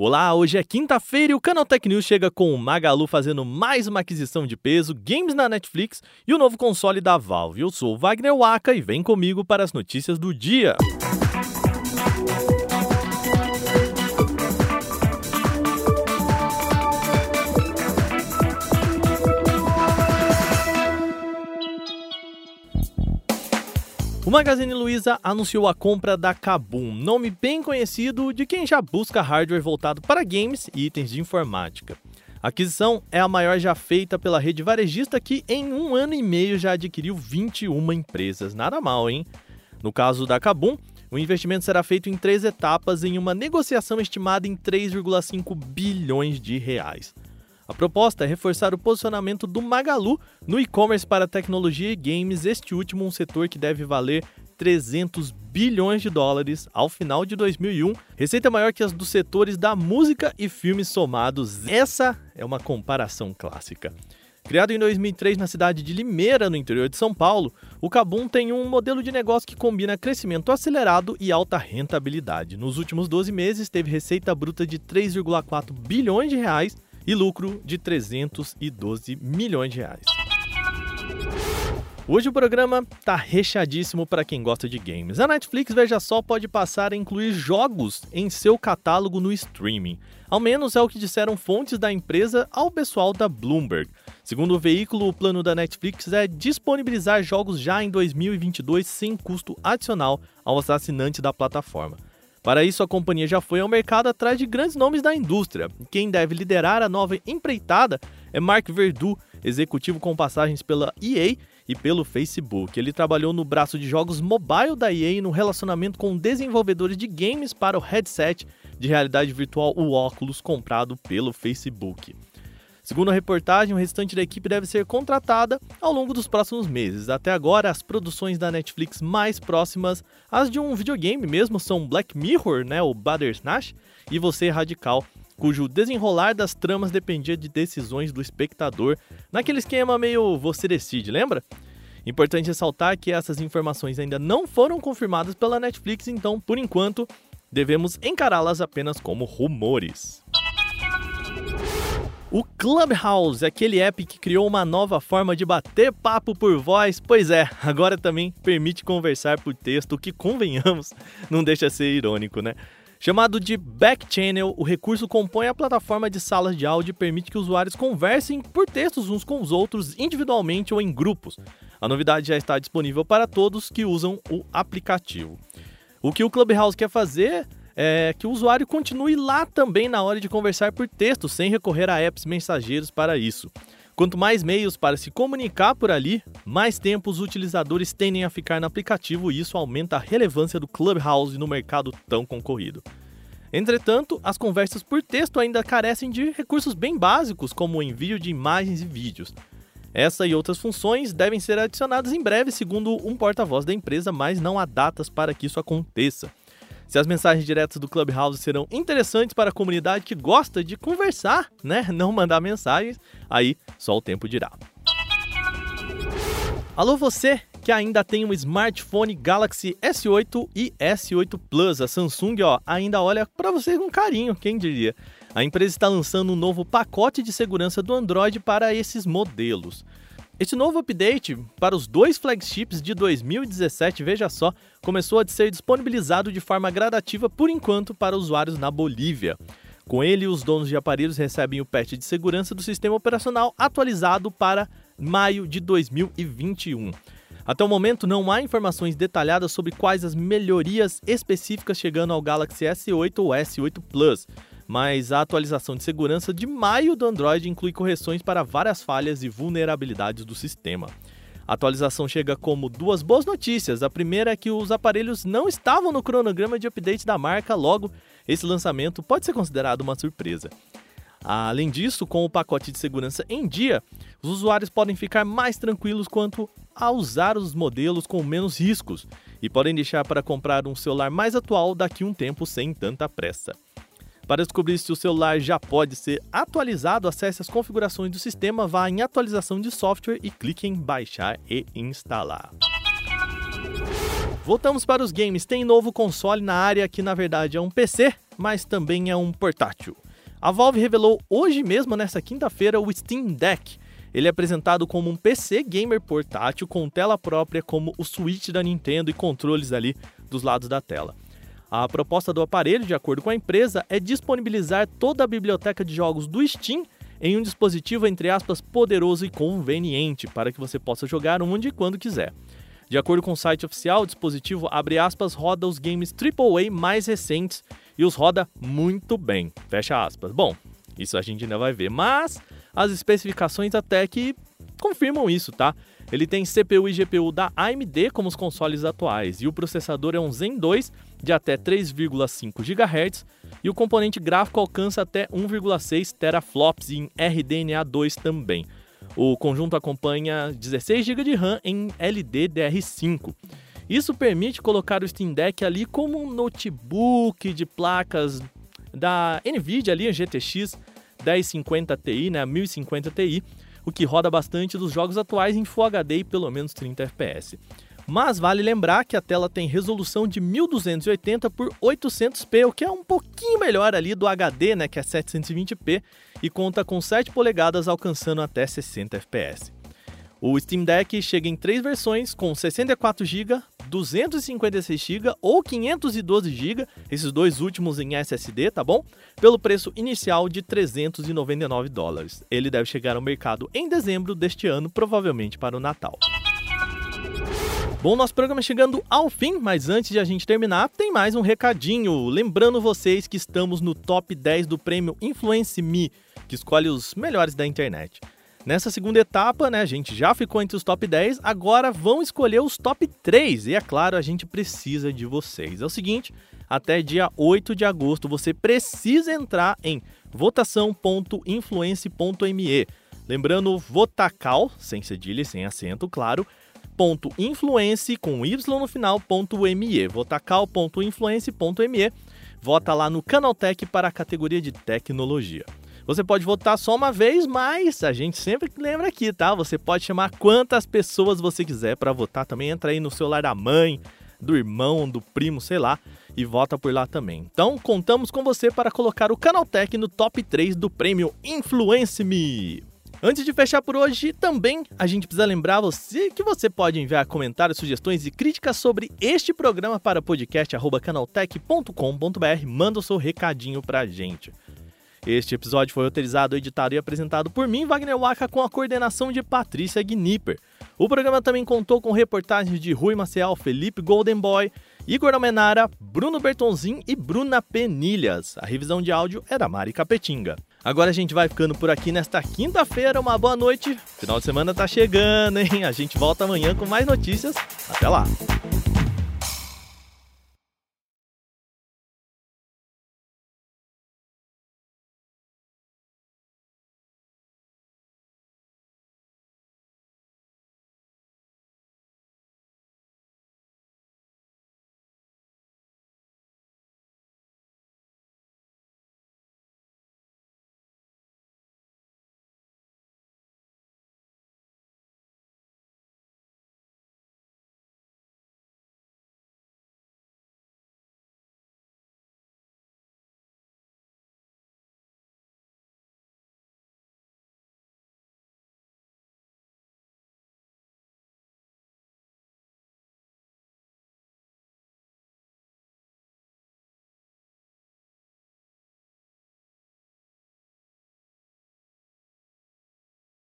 Olá, hoje é quinta-feira e o Canal Tech News chega com o Magalu fazendo mais uma aquisição de peso, games na Netflix e o novo console da Valve. Eu sou o Wagner Waka e vem comigo para as notícias do dia. O Magazine Luiza anunciou a compra da Kabum, nome bem conhecido de quem já busca hardware voltado para games e itens de informática. A aquisição é a maior já feita pela rede varejista que em um ano e meio já adquiriu 21 empresas. Nada mal, hein? No caso da Kabum, o investimento será feito em três etapas em uma negociação estimada em 3,5 bilhões de reais. A proposta é reforçar o posicionamento do Magalu no e-commerce para tecnologia e games, este último um setor que deve valer 300 bilhões de dólares ao final de 2001, receita maior que as dos setores da música e filmes somados. Essa é uma comparação clássica. Criado em 2003 na cidade de Limeira, no interior de São Paulo, o Cabum tem um modelo de negócio que combina crescimento acelerado e alta rentabilidade. Nos últimos 12 meses, teve receita bruta de 3,4 bilhões de reais e lucro de 312 milhões de reais. Hoje o programa tá recheadíssimo para quem gosta de games. A Netflix, veja só, pode passar a incluir jogos em seu catálogo no streaming. Ao menos é o que disseram fontes da empresa ao pessoal da Bloomberg. Segundo o veículo, o plano da Netflix é disponibilizar jogos já em 2022 sem custo adicional aos assinantes da plataforma. Para isso, a companhia já foi ao mercado atrás de grandes nomes da indústria. Quem deve liderar a nova empreitada é Mark Verdu, executivo com passagens pela EA e pelo Facebook. Ele trabalhou no braço de jogos mobile da EA no relacionamento com desenvolvedores de games para o headset de realidade virtual o Oculus comprado pelo Facebook. Segundo a reportagem, o restante da equipe deve ser contratada ao longo dos próximos meses. Até agora, as produções da Netflix mais próximas às de um videogame mesmo são Black Mirror, né, o Bandersnatch, e Você Radical, cujo desenrolar das tramas dependia de decisões do espectador, naquele esquema meio você decide, lembra? Importante ressaltar que essas informações ainda não foram confirmadas pela Netflix, então, por enquanto, devemos encará-las apenas como rumores. O Clubhouse, aquele app que criou uma nova forma de bater papo por voz, pois é, agora também permite conversar por texto, o que convenhamos, não deixa ser irônico, né? Chamado de Backchannel, o recurso compõe a plataforma de salas de áudio e permite que usuários conversem por textos uns com os outros individualmente ou em grupos. A novidade já está disponível para todos que usam o aplicativo. O que o Clubhouse quer fazer é que o usuário continue lá também na hora de conversar por texto, sem recorrer a apps mensageiros para isso. Quanto mais meios para se comunicar por ali, mais tempo os utilizadores tendem a ficar no aplicativo e isso aumenta a relevância do Clubhouse no mercado tão concorrido. Entretanto, as conversas por texto ainda carecem de recursos bem básicos, como o envio de imagens e vídeos. Essa e outras funções devem ser adicionadas em breve, segundo um porta-voz da empresa, mas não há datas para que isso aconteça. Se as mensagens diretas do Clubhouse serão interessantes para a comunidade que gosta de conversar, né? Não mandar mensagens, aí só o tempo dirá. Alô você que ainda tem um smartphone Galaxy S8 e S8 Plus, a Samsung ó, ainda olha para você com carinho, quem diria. A empresa está lançando um novo pacote de segurança do Android para esses modelos. Esse novo update para os dois flagships de 2017, veja só, começou a ser disponibilizado de forma gradativa por enquanto para usuários na Bolívia. Com ele, os donos de aparelhos recebem o patch de segurança do sistema operacional atualizado para maio de 2021. Até o momento, não há informações detalhadas sobre quais as melhorias específicas chegando ao Galaxy S8 ou S8 Plus mas a atualização de segurança de maio do Android inclui correções para várias falhas e vulnerabilidades do sistema. A atualização chega como duas boas notícias. A primeira é que os aparelhos não estavam no cronograma de update da marca, logo, esse lançamento pode ser considerado uma surpresa. Além disso, com o pacote de segurança em dia, os usuários podem ficar mais tranquilos quanto a usar os modelos com menos riscos e podem deixar para comprar um celular mais atual daqui a um tempo sem tanta pressa. Para descobrir se o celular já pode ser atualizado, acesse as configurações do sistema, vá em atualização de software e clique em baixar e instalar. Voltamos para os games. Tem novo console na área que na verdade é um PC mas também é um portátil. A Valve revelou hoje mesmo, nessa quinta-feira, o Steam Deck. Ele é apresentado como um PC gamer portátil com tela própria, como o Switch da Nintendo e controles ali dos lados da tela. A proposta do aparelho, de acordo com a empresa, é disponibilizar toda a biblioteca de jogos do Steam em um dispositivo, entre aspas, poderoso e conveniente, para que você possa jogar onde e quando quiser. De acordo com o site oficial, o dispositivo, abre aspas, roda os games AAA mais recentes e os roda muito bem, fecha aspas. Bom, isso a gente ainda vai ver, mas as especificações até que confirmam isso, tá? Ele tem CPU e GPU da AMD como os consoles atuais, e o processador é um Zen 2 de até 3,5 GHz, e o componente gráfico alcança até 1,6 teraflops em RDNA2 também. O conjunto acompanha 16 GB de RAM em LDDR5. Isso permite colocar o Steam Deck ali como um notebook de placas da Nvidia ali, a GTX 1050 Ti, né, 1050 Ti, o que roda bastante dos jogos atuais em Full HD e pelo menos 30 FPS. Mas vale lembrar que a tela tem resolução de 1280 por 800p, o que é um pouquinho melhor ali do HD, né, que é 720p, e conta com 7 polegadas alcançando até 60 fps. O Steam Deck chega em três versões, com 64 GB, 256 GB ou 512 GB, esses dois últimos em SSD, tá bom? Pelo preço inicial de 399 dólares. Ele deve chegar ao mercado em dezembro deste ano, provavelmente para o Natal. Bom, nosso programa chegando ao fim, mas antes de a gente terminar, tem mais um recadinho. Lembrando vocês que estamos no top 10 do prêmio Influence Me, que escolhe os melhores da internet. Nessa segunda etapa, né, a gente já ficou entre os top 10, agora vão escolher os top 3. E é claro, a gente precisa de vocês. É o seguinte, até dia 8 de agosto você precisa entrar em votação.influence.me. Lembrando, votacal, sem cedilha e sem acento, claro, votacal.influence com y no final, ponto .me, votacal.influence.me. Vota lá no Canaltech para a categoria de tecnologia. Você pode votar só uma vez, mas a gente sempre lembra aqui, tá? Você pode chamar quantas pessoas você quiser para votar também. Entra aí no celular da mãe, do irmão, do primo, sei lá, e vota por lá também. Então, contamos com você para colocar o Canaltech no top 3 do prêmio Influence Me. Antes de fechar por hoje, também a gente precisa lembrar você que você pode enviar comentários, sugestões e críticas sobre este programa para podcast@canaltech.com.br. Manda o seu recadinho pra gente. Este episódio foi roteirizado, editado e apresentado por mim, Wagner Waka, com a coordenação de Patrícia Gnipper. O programa também contou com reportagens de Rui Maciel, Felipe Goldenboy, Igor Almenara, Bruno Bertonzin e Bruna Penilhas. A revisão de áudio é da Mari Capetinga. Agora a gente vai ficando por aqui nesta quinta-feira. Uma boa noite. Final de semana tá chegando, hein? A gente volta amanhã com mais notícias. Até lá!